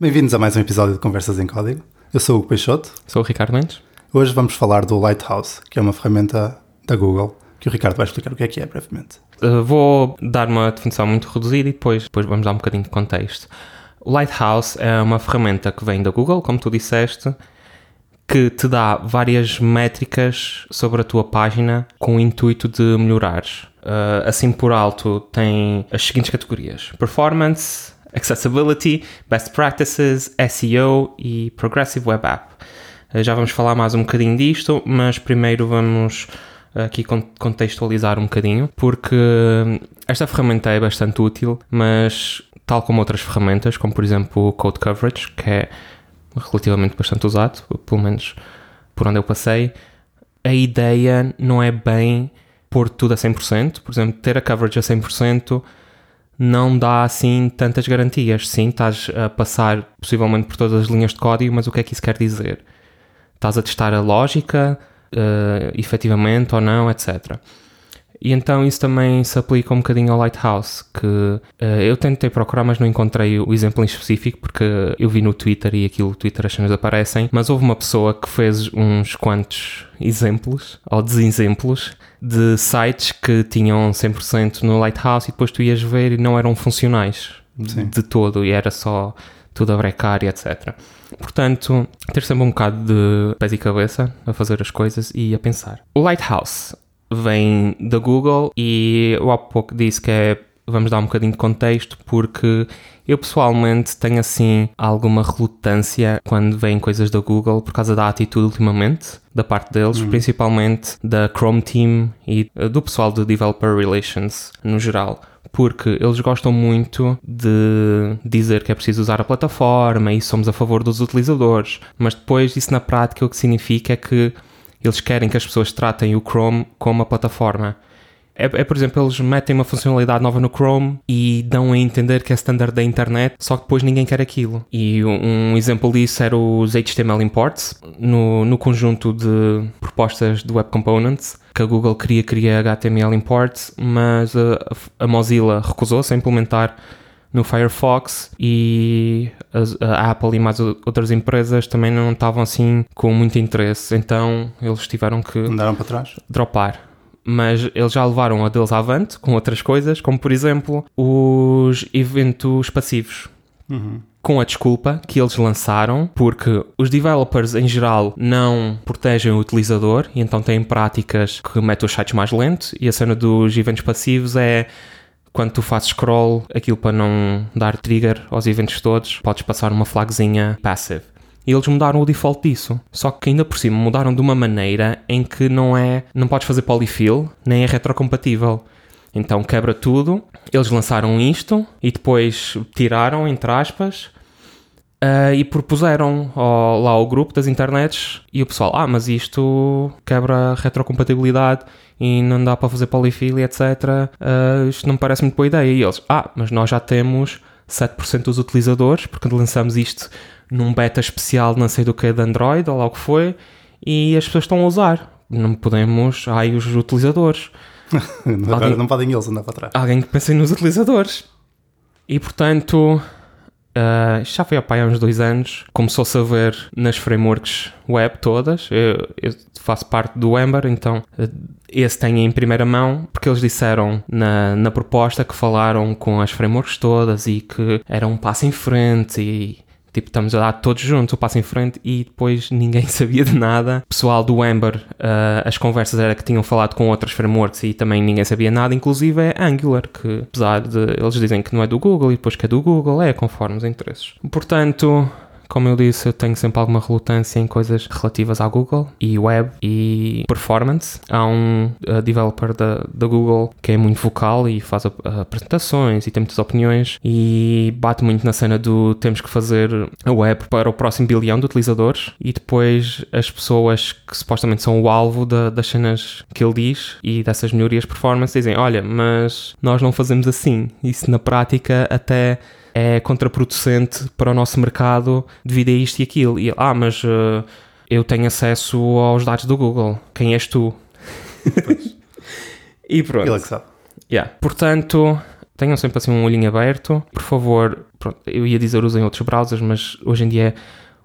Bem-vindos a mais um episódio de Conversas em Código. Eu sou o Hugo Peixoto. Sou o Ricardo Mendes. Hoje vamos falar do Lighthouse, que é uma ferramenta da Google, que o Ricardo vai explicar o que é que é brevemente. Uh, vou dar uma definição muito reduzida e depois, depois vamos dar um bocadinho de contexto. O Lighthouse é uma ferramenta que vem da Google, como tu disseste, que te dá várias métricas sobre a tua página com o intuito de melhorares. Uh, assim por alto, tem as seguintes categorias: Performance, Accessibility, Best Practices, SEO e Progressive Web App. Uh, já vamos falar mais um bocadinho disto, mas primeiro vamos aqui contextualizar um bocadinho, porque esta ferramenta é bastante útil, mas tal como outras ferramentas, como por exemplo o Code Coverage, que é relativamente bastante usado, pelo menos por onde eu passei, a ideia não é bem pôr tudo a 100%. Por exemplo, ter a coverage a 100% não dá assim tantas garantias. Sim, estás a passar possivelmente por todas as linhas de código, mas o que é que isso quer dizer? Estás a testar a lógica, uh, efetivamente ou não, etc. E então isso também se aplica um bocadinho ao Lighthouse, que uh, eu tentei procurar, mas não encontrei o exemplo em específico, porque eu vi no Twitter e aquilo, no Twitter as cenas aparecem, mas houve uma pessoa que fez uns quantos exemplos, ou desexemplos, de sites que tinham 100% no Lighthouse e depois tu ias ver e não eram funcionais Sim. de todo, e era só tudo a brecar e etc. Portanto, ter sempre um bocado de pés e cabeça a fazer as coisas e a pensar. O Lighthouse vem da Google e eu há pouco disse que é vamos dar um bocadinho de contexto porque eu pessoalmente tenho assim alguma relutância quando vêm coisas da Google por causa da atitude ultimamente da parte deles, uhum. principalmente da Chrome Team e do pessoal do Developer Relations no geral porque eles gostam muito de dizer que é preciso usar a plataforma e somos a favor dos utilizadores, mas depois isso na prática o que significa é que eles querem que as pessoas tratem o Chrome como uma plataforma. É, é, por exemplo, eles metem uma funcionalidade nova no Chrome e dão a entender que é standard da internet, só que depois ninguém quer aquilo. E um, um exemplo disso era os HTML imports no, no conjunto de propostas do Web Components que a Google queria criar HTML imports, mas a, a Mozilla recusou-se a implementar no Firefox e a, Apple e mais outras empresas também não estavam assim com muito interesse, então eles tiveram que andaram para trás, dropar. Mas eles já levaram a deles avante com outras coisas, como por exemplo os eventos passivos. Uhum com a desculpa que eles lançaram, porque os developers em geral não protegem o utilizador e então têm práticas que metem os sites mais lentos. E a cena dos eventos passivos é quando tu fazes scroll, aquilo para não dar trigger aos eventos todos, podes passar uma flagzinha passive. E eles mudaram o default disso. Só que ainda por cima mudaram de uma maneira em que não é, não podes fazer polyfill, nem é retrocompatível. Então quebra tudo. Eles lançaram isto e depois tiraram, entre aspas, uh, e propuseram ao, lá ao grupo das internets e o pessoal, ah, mas isto quebra a retrocompatibilidade e não dá para fazer polifilia, etc. Uh, isto não me parece muito boa ideia. E eles, ah, mas nós já temos 7% dos utilizadores, porque lançamos isto num beta especial, não sei do que, de Android ou lá o que foi, e as pessoas estão a usar. Não podemos, ai, os utilizadores. Agora alguém, não podem eles andar para trás. Alguém que pense nos utilizadores. E portanto, Uh, já foi há uns dois anos, começou-se a ver nas frameworks web todas. Eu, eu, faço parte do Ember, então uh, esse tem em primeira mão, porque eles disseram na, na proposta que falaram com as frameworks todas e que era um passo em frente e Tipo, estamos a dar todos juntos o passo em frente e depois ninguém sabia de nada. O pessoal do Ember, uh, as conversas era que tinham falado com outras frameworks e também ninguém sabia nada, inclusive é Angular, que apesar de eles dizem que não é do Google e depois que é do Google, é conforme os interesses. Portanto, como eu disse, eu tenho sempre alguma relutância em coisas relativas à Google e web e performance. Há um uh, developer da, da Google que é muito vocal e faz apresentações e tem muitas opiniões e bate muito na cena do temos que fazer a web para o próximo bilhão de utilizadores e depois as pessoas que supostamente são o alvo da, das cenas que ele diz e dessas melhorias performance dizem: Olha, mas nós não fazemos assim. Isso na prática até é contraproducente para o nosso mercado devido a isto e aquilo. E, ah, mas uh, eu tenho acesso aos dados do Google. Quem és tu? e pronto. Ele é que sabe. Yeah. Portanto, tenham sempre assim um olhinho aberto. Por favor, pronto, eu ia dizer usem outros browsers, mas hoje em dia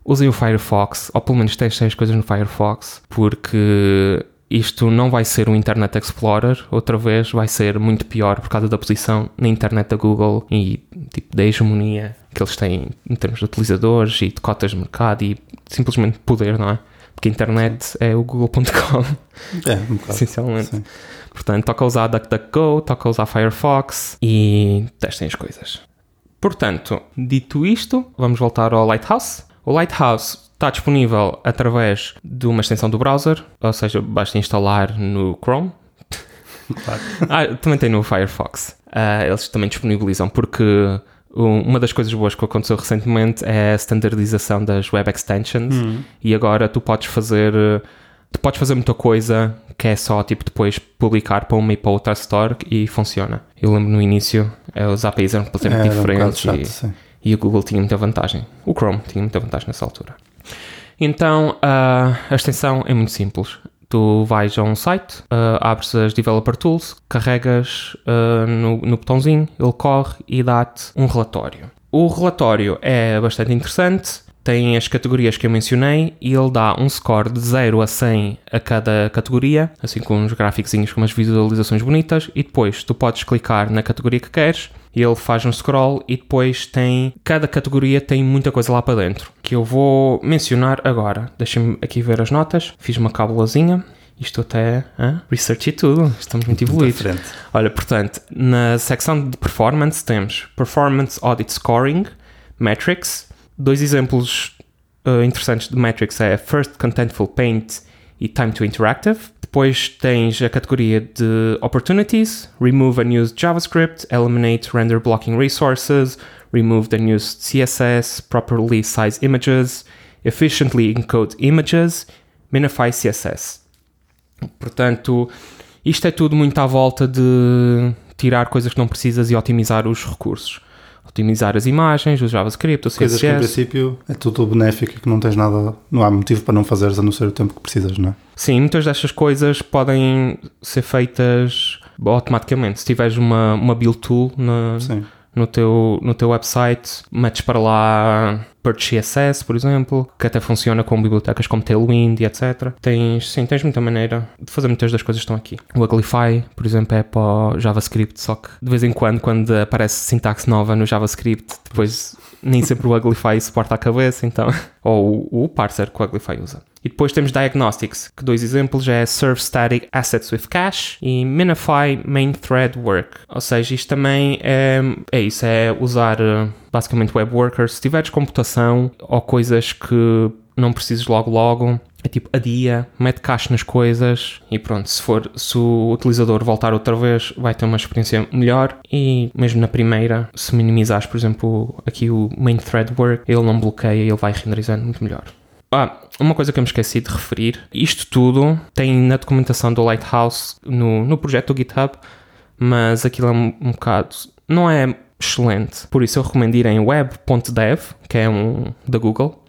usem o Firefox, ou pelo menos testem as coisas no Firefox, porque isto não vai ser um Internet Explorer, outra vez vai ser muito pior por causa da posição na internet da Google e tipo, da hegemonia que eles têm em termos de utilizadores e de cotas de mercado e simplesmente poder, não é? Porque a internet é o google.com, É, um bocado. essencialmente. Sim. Portanto, toca usar DuckDuckGo, toca usar Firefox e testem as coisas. Portanto, dito isto, vamos voltar ao Lighthouse. O Lighthouse está disponível através de uma extensão do browser, ou seja, basta instalar no Chrome. Claro. Ah, também tem no Firefox. Ah, eles também disponibilizam porque um- uma das coisas boas que aconteceu recentemente é a standardização das web extensions e agora tu podes fazer tu podes fazer muita coisa que é só tipo depois publicar para uma e para outra store e funciona. Eu lembro no início eh, os APIs eram completamente um bocado diferentes chato, e, e o Google tinha muita vantagem. O Chrome tinha muita vantagem nessa altura. Então, ah, a extensão é muito simples. Tu vais a um site, ah, abres as Developer Tools, carregas ah, no, no botãozinho, ele corre e dá-te um relatório. O relatório é bastante interessante, tem as categorias que eu mencionei e ele dá um score de 0 a 100 a cada categoria, assim com uns gráficos com umas visualizações bonitas, e depois tu podes clicar na categoria que queres e ele faz um scroll e depois tem. Cada categoria tem muita coisa lá para dentro que eu vou mencionar agora. Deixem-me aqui ver as notas. Fiz uma cábulazinha. Isto até. Hã? Research e tudo. Estamos muito evoluídos. Diferente. Olha, portanto, na secção de performance temos Performance Audit Scoring, Metrics. Dois exemplos uh, interessantes de metrics é First Contentful Paint e Time to Interactive. Depois tens a categoria de Opportunities, Remove Unused JavaScript, Eliminate Render Blocking Resources, Remove Unused CSS, Properly Size Images, Efficiently Encode Images, Minify CSS. Portanto, isto é tudo muito à volta de tirar coisas que não precisas e otimizar os recursos. Otimizar as imagens, o JavaScript, o Coisas que em CSS. princípio é tudo benéfico e que não tens nada, não há motivo para não fazeres a não ser o tempo que precisas, não é? Sim, muitas destas coisas podem ser feitas automaticamente. Se tiveres uma, uma build tool na, Sim. No, teu, no teu website, metes para lá Purge CSS, por exemplo, que até funciona com bibliotecas como Tailwind e etc. Tens, sim, tens muita maneira de fazer muitas das coisas que estão aqui. O Uglify, por exemplo, é para JavaScript, só que de vez em quando, quando aparece sintaxe nova no JavaScript, depois nem sempre o Uglify suporta a cabeça, então. Ou o parser que o Uglify usa. E depois temos Diagnostics, que dois exemplos é Serve Static Assets with Cache e Minify Main Thread Work. Ou seja, isto também é, é isso, é usar eh, basicamente web workers. Se tiveres computação ou coisas que não precises logo logo, é tipo adia, mete cache nas coisas e pronto, se for se o utilizador voltar outra vez, vai ter uma experiência melhor e mesmo na primeira, se minimizares, por exemplo, aqui o main thread work, ele não bloqueia, ele vai renderizando muito melhor. Ah, uma coisa que eu me esqueci de referir, isto tudo tem na documentação do Lighthouse no, no projeto do GitHub, mas aquilo é um, um bocado. não é excelente. Por isso eu recomendo ir em web.dev, que é um da Google,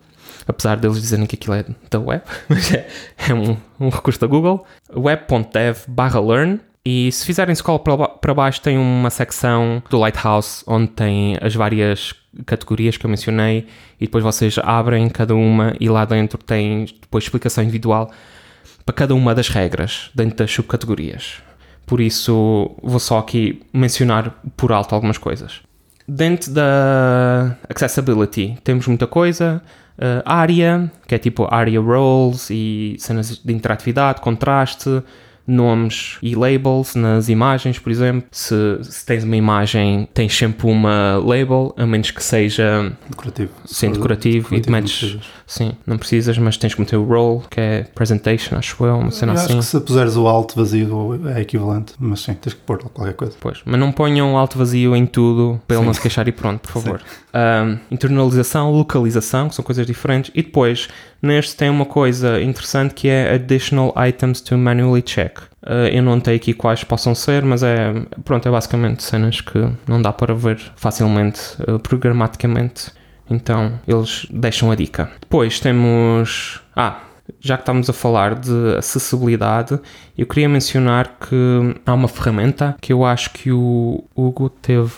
apesar deles dizerem que aquilo é da web, mas é, é um, um recurso da Google. web.dev barra learn. E se fizerem scroll para ba- para baixo, tem uma secção do Lighthouse onde tem as várias categorias que eu mencionei e depois vocês abrem cada uma e lá dentro tem depois explicação individual para cada uma das regras dentro das subcategorias. Por isso, vou só aqui mencionar por alto algumas coisas. Dentro da accessibility temos muita coisa. Uh, área, que é tipo área roles e cenas de interatividade, contraste, nomes e labels nas imagens, por exemplo. Se, se tens uma imagem, tens sempre uma label, a menos que seja Decorativo. Sim, decorativo, e Decorativo não metes-. Sim, não precisas, mas tens que meter o role, que é presentation, acho eu, uma cena Eu assim. acho que se puseres o alt vazio é equivalente, mas sim, tens que pôr qualquer coisa. Pois, mas não ponham alto vazio em tudo para ele Sim. não se queixar e pronto, por favor. Um, internalização, localização, que são coisas diferentes. E depois, neste tem uma coisa interessante que é additional items to manually check. Uh, eu não tenho aqui quais possam ser, mas é, pronto, é basicamente cenas que não dá para ver facilmente uh, programaticamente. Então, eles deixam a dica. Depois temos... Ah, já que estamos a falar de acessibilidade, eu queria mencionar que há uma ferramenta que eu acho que o Hugo teve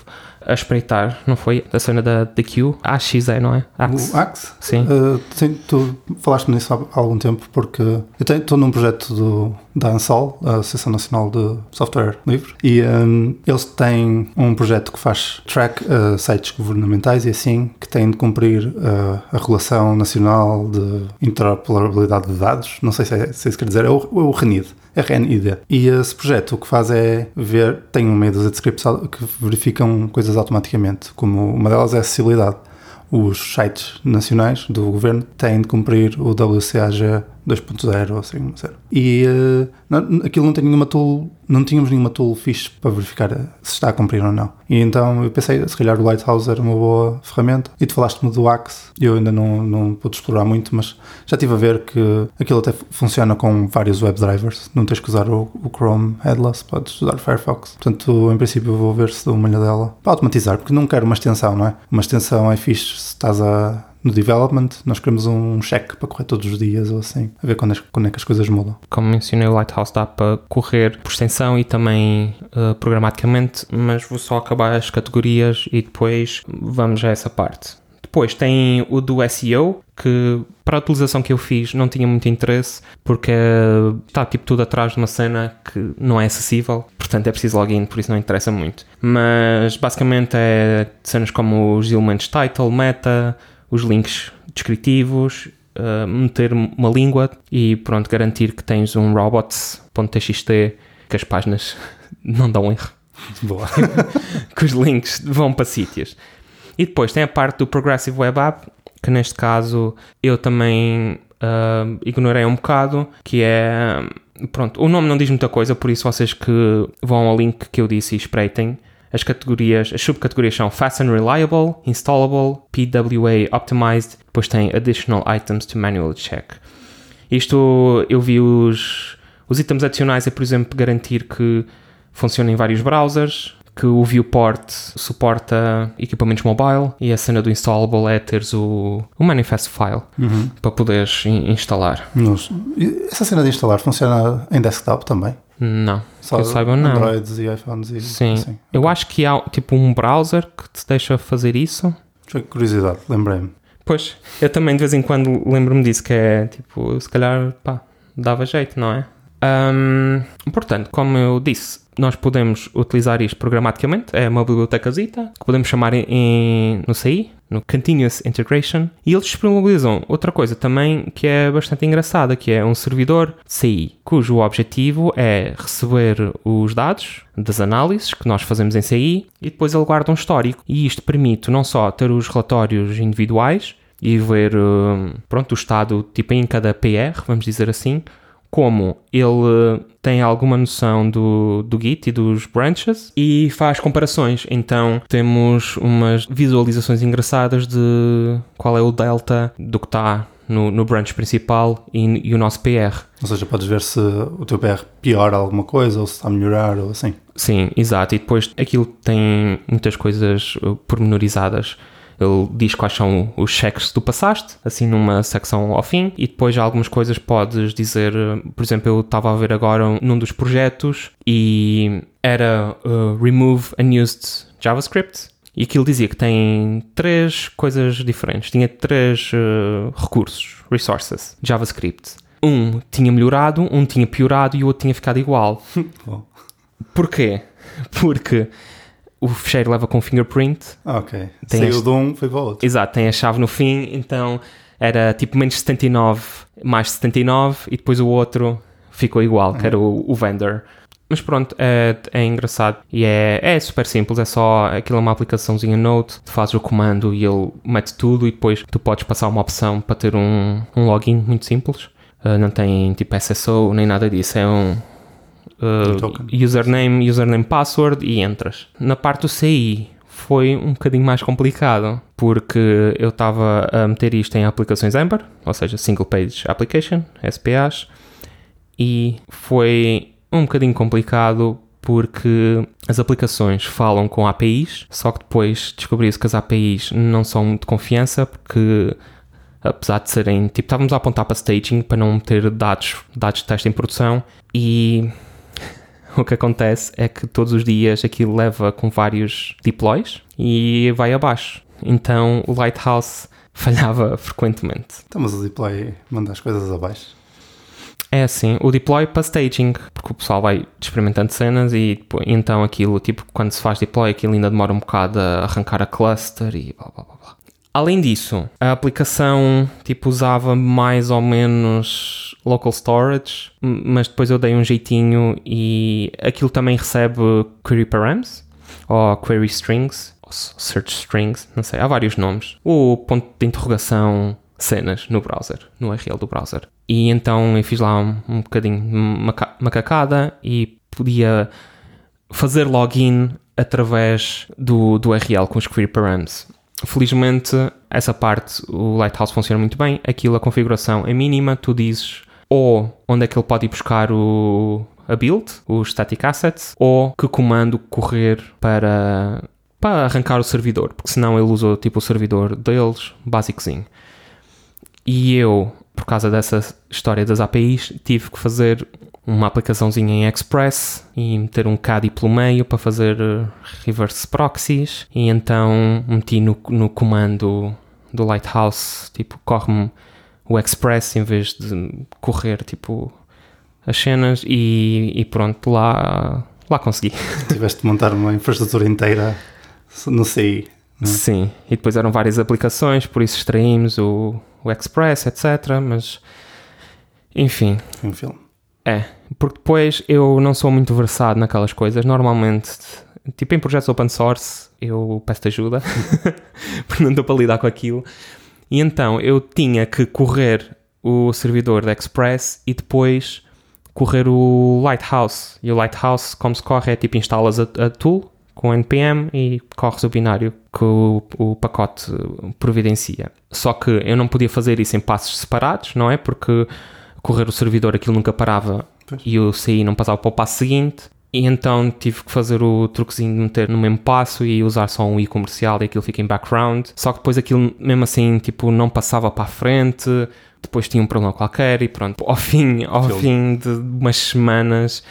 a espreitar, não foi? A cena da, da Q? AX é, não é? Axe. O Axe? Sim. Uh, sim tu falaste-me nisso há algum tempo porque eu estou num projeto do, da ANSOL, a Associação Nacional de Software Livre, e um, eles têm um projeto que faz track uh, sites governamentais e assim, que têm de cumprir uh, a Regulação Nacional de Interoperabilidade de Dados, não sei se, é, se é isso quer dizer, é o, é o RENID. RNID. E esse projeto o que faz é ver, tem um meio de scripts que verificam coisas automaticamente, como uma delas é a acessibilidade. Os sites nacionais do governo têm de cumprir o WCAG 2.0 ou assim, 0. E uh, não, aquilo não tem nenhuma tool, não tínhamos nenhuma tool fixe para verificar se está a cumprir ou não. E então eu pensei, se calhar o Lighthouse era uma boa ferramenta. E tu falaste-me do Axe, eu ainda não, não pude explorar muito, mas já estive a ver que aquilo até funciona com vários WebDrivers. Não tens que usar o, o Chrome Headless, podes usar o Firefox. Portanto, em princípio, vou ver se dou uma olhada dela para automatizar, porque não quero uma extensão, não é? Uma extensão é fixe se estás a no development, nós queremos um check para correr todos os dias ou assim, a ver quando, é, quando é que as coisas mudam. Como mencionei, o Lighthouse dá para correr por extensão e também uh, programaticamente, mas vou só acabar as categorias e depois vamos a essa parte. Depois tem o do SEO, que para a utilização que eu fiz não tinha muito interesse, porque está tipo tudo atrás de uma cena que não é acessível, portanto é preciso login, por isso não interessa muito. Mas basicamente é cenas como os elementos title, meta, os links descritivos, uh, meter uma língua e pronto, garantir que tens um robots.txt que as páginas não dão erro. Boa. que os links vão para sítios. E depois tem a parte do Progressive Web App, que neste caso eu também uh, ignorei um bocado, que é... Pronto, o nome não diz muita coisa, por isso vocês que vão ao link que eu disse e espreitem, as categorias, as subcategorias são Fast and Reliable, Installable, PWA Optimized, depois tem Additional Items to Manual Check. Isto eu vi os, os itens adicionais é, por exemplo, garantir que funciona em vários browsers, que o viewport suporta equipamentos mobile e a cena do installable é teres o, o manifest file uhum. para poderes in instalar. Essa cena de instalar funciona em desktop também? Não, Só que eu saiba não. Androids e iPhones e Sim, assim. eu acho que há tipo um browser que te deixa fazer isso. Foi curiosidade, lembrei-me. Pois, eu também de vez em quando lembro-me disso, que é tipo, se calhar, pá, dava jeito, não é? Um, portanto, como eu disse, nós podemos utilizar isto programaticamente, é uma bibliotecazita que podemos chamar em, no CI, no Continuous Integration, e eles disponibilizam outra coisa também que é bastante engraçada, que é um servidor CI, cujo objetivo é receber os dados das análises que nós fazemos em CI e depois ele guarda um histórico. E isto permite não só ter os relatórios individuais e ver hum, pronto, o estado tipo em cada PR, vamos dizer assim, como ele tem alguma noção do, do Git e dos branches e faz comparações. Então temos umas visualizações engraçadas de qual é o delta do que está no, no branch principal e, e, o nosso PR. Ou seja, podes ver se o teu PR piora alguma coisa ou se está a melhorar ou assim. Sim, exato. E depois aquilo tem muitas coisas uh, pormenorizadas ele diz quais são os cheques que tu passaste, assim numa secção ao fim, e depois há algumas coisas podes dizer, por exemplo, eu estava a ver agora num dos projetos e era uh, Remove Unused JavaScript. E aquilo dizia que tem três coisas diferentes. Tinha três uh, recursos, resources, JavaScript. Um tinha melhorado, um tinha piorado e o outro tinha ficado igual. Porquê? Porque o fecheiro leva com fingerprint. Ok. Tem Saiu este... de um, foi para o outro. Exato, tem a chave no fim, então era tipo menos 79 mais 79 e depois o outro ficou igual, uhum. que era o, o vendor. Mas pronto, é, é engraçado e é, é super simples, é só aquilo é uma aplicaçãozinha Note, tu fazes o comando e ele mete tudo e depois tu podes passar uma opção para ter um, um login muito simples. Uh, não tem tipo SSO nem nada disso, é um, uh, username, username, password e entras. Na parte do CI foi um bocadinho mais complicado porque eu estava a meter isto em aplicações Ember, ou seja, Single Page Application, SPAs, e foi um bocadinho complicado porque as aplicações falam com APIs, só que depois descobri-se que as APIs não são de confiança porque apesar de serem, tipo, estávamos a apontar para staging para não ter dados, dados de teste em produção e o que acontece é que todos os dias aquilo leva com vários deploys e vai abaixo. Então o Lighthouse falhava frequentemente. Então, mas o deploy manda as coisas abaixo. É assim, o deploy para staging, porque o pessoal vai experimentando cenas e então aquilo, tipo, quando se faz deploy, aquilo ainda demora um bocado a arrancar a cluster e blá blá blá blá. Além disso, a aplicação tipo usava mais ou menos local storage, mas depois eu dei um jeitinho e aquilo também recebe query params ou query strings, ou search strings, não sei, há vários nomes. O ponto de interrogação cenas no browser, no URL do browser. E então eu fiz lá um, um bocadinho maca macacada e podia fazer login através do, do URL com os query params. Felizmente, essa parte, o Lighthouse funciona muito bem. Aquilo, a configuração é mínima. Tu dizes ou onde é que ele pode ir buscar o, a build, os static assets, ou que comando correr para, para arrancar o servidor, porque senão ele usa tipo o servidor deles, basicozinho. E eu, por causa dessa história das APIs, tive que fazer uma aplicaçãozinha em Express e meter um CADI pelo meio para fazer eh, reverse proxies e então meti no, no comando do Lighthouse, tipo, corre-me o Express em vez de correr, tipo, as cenas e, e pronto, lá, lá consegui. Tiveste de montar uma infraestrutura inteira no CI. Não? É? Sim, e depois eram várias aplicações, por isso extraímos o, o Express, etc. Mas, enfim. Foi um filme. É, porque depois eu não sou muito versado naquelas coisas. Normalmente, tipo em projetos open source, eu peço ajuda, porque não estou para lidar com aquilo. E então eu tinha que correr o servidor da Express e depois correr o Lighthouse. E o Lighthouse, como se corre, é tipo instalas a, a tool com npm e corres o binário que o, o, pacote providencia. Só que eu não podia fazer isso em passos separados, não é? Porque correr o servidor aquilo nunca parava pois. e o CI não passava para o passo seguinte. E então tive que fazer o truquezinho de meter no mesmo passo e usar só um i comercial e aquilo fica em background. Só que depois aquilo, mesmo assim, tipo, não passava para a frente. Depois tinha um problema qualquer e pronto. Ao fim, ao fim de umas semanas,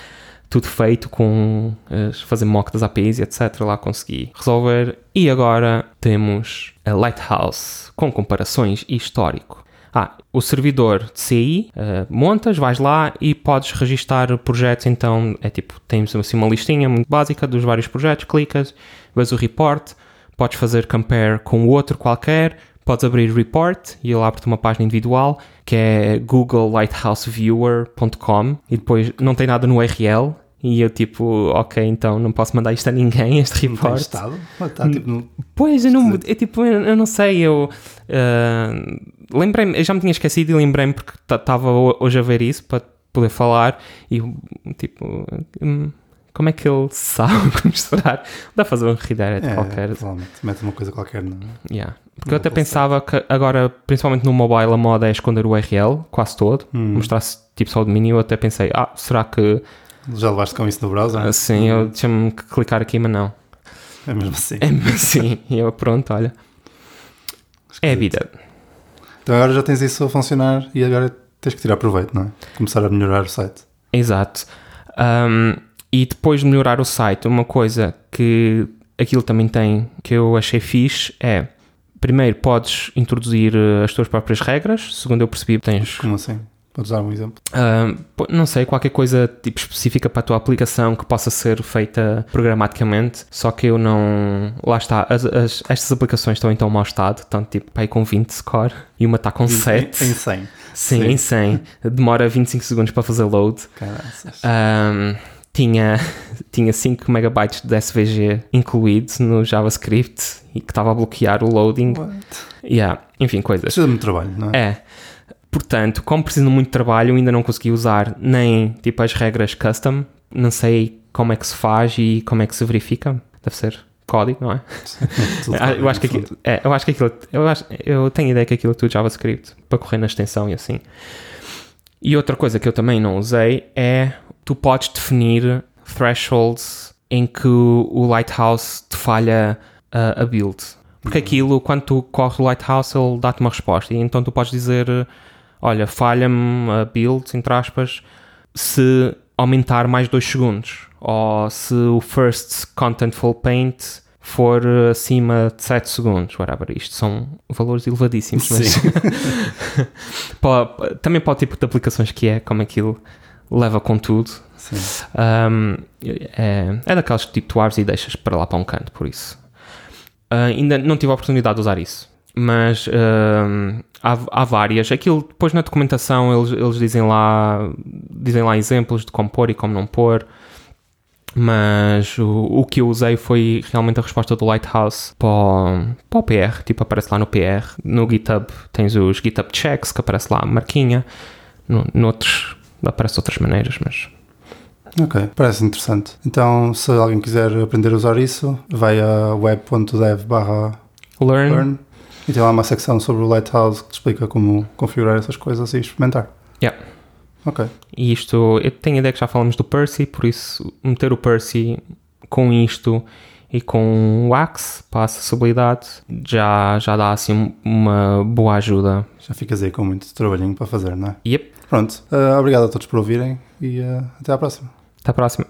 tudo feito com uh, fazer mock das APIs e etc. Lá consegui resolver. E agora temos a Lighthouse com comparações e histórico. Ah, o servidor de CI, uh, montas, vais lá e podes registar projetos. Então é tipo, temos assim uma listinha muito básica dos vários projetos, clicas, vês o report, podes fazer compare com outro qualquer, podes abrir report e ele abre-te uma página individual que é googlelighthouseViewer.com e depois não tem nada no URL e eu tipo, ok, então não posso mandar isto a ninguém, este report. Não tem estado? Está, tipo, no... Pois, eu não, eu, tipo, eu, eu não sei, eu uh, lembrei-me, eu já me tinha esquecido e lembrei-me porque estava hoje a ver isso para poder falar e tipo, hum, como é que ele sabe misturar? Dá a fazer um redirect é, qualquer. Provavelmente, mete uma coisa qualquer, não é? Yeah. Porque eu até pensava que agora, principalmente no mobile, a moda é esconder o URL quase todo, hum. mostrar-se tipo só o domínio. Eu até pensei, ah, será que já levaste com isso no browser? Ah, sim, eu deixa-me clicar aqui, mas não. É mesmo assim. É mesmo assim. e eu, pronto, olha. Esquisito. É a vida. Então agora já tens isso a funcionar e agora tens que tirar proveito, não é? Começar a melhorar o site. Exato. Um, e depois de melhorar o site, uma coisa que aquilo também tem que eu achei fixe é primeiro podes introduzir eh, as tuas próprias regras, segundo eu percebi, tens. Como assim? Podes dar um exemplo? Uh, não sei, qualquer coisa tipo específica para a tua aplicação que possa ser feita programaticamente, só que eu não. Lá está, as, as, estas aplicações estão em tão mau estado, estão tipo aí com 20 score e uma está com 7. Em, em 100. Sim, Sim, em 100. Demora 25 segundos para fazer load. Um, tinha, tinha 5 megabytes de SVG incluído no JavaScript e que estava a bloquear o loading. What? Yeah, enfim, coisas. Precisa de muito trabalho, não é? É. Portanto, como preciso de muito trabalho, ainda não consegui usar nem tipo as regras custom, não sei como é que se faz e como é que se verifica. Deve ser código, não é? Ah, eu, acho que aquilo, é, eu acho que aquilo, eu, acho, eu tenho ideia que aquilo é tudo JavaScript para correr na extensão e assim. E outra coisa que eu também não usei é tu podes definir thresholds em que o Lighthouse te falha a, a build. Porque aquilo, quando tu corres o Lighthouse, ele dá-te uma resposta. E então tu podes dizer: Olha, falha-me a build, entre aspas, se aumentar mais 2 segundos. Ou se o first contentful paint for acima de 7 segundos, whatever. Isto são valores elevadíssimos, mas também para o tipo de aplicações que é, como aquilo leva com tudo. Um, é, é daquelas que tipo, tu abres e deixas para lá para um canto, por isso. Ah, ainda não tive a oportunidade de usar isso, mas um, há, há várias. Aquilo depois na documentação eles, eles dizem lá dizem lá exemplos de como pôr e como não pôr. Mas o, o que eu usei foi realmente a resposta do Lighthouse para o, para o PR, tipo aparece lá no PR. No GitHub tens os GitHub checks, que aparece lá a marquinha. No, noutros aparece de outras maneiras, mas Ok, parece interessante. Então, se alguém quiser aprender a usar isso, vai a web.dev barra learn, learn e tem lá uma secção sobre o Lighthouse que te explica como configurar essas coisas e experimentar. Yeah. Ok, E isto, eu tenho a ideia que já falamos do Percy, por isso meter o Percy com isto e com o Axe para a acessibilidade já, já dá assim uma boa ajuda. já ficas aí com muito trabalhinho para fazer, não é? Yep, Pronto, eh, obrigado a todos por ouvirem e eh, até à próxima. até a próxima.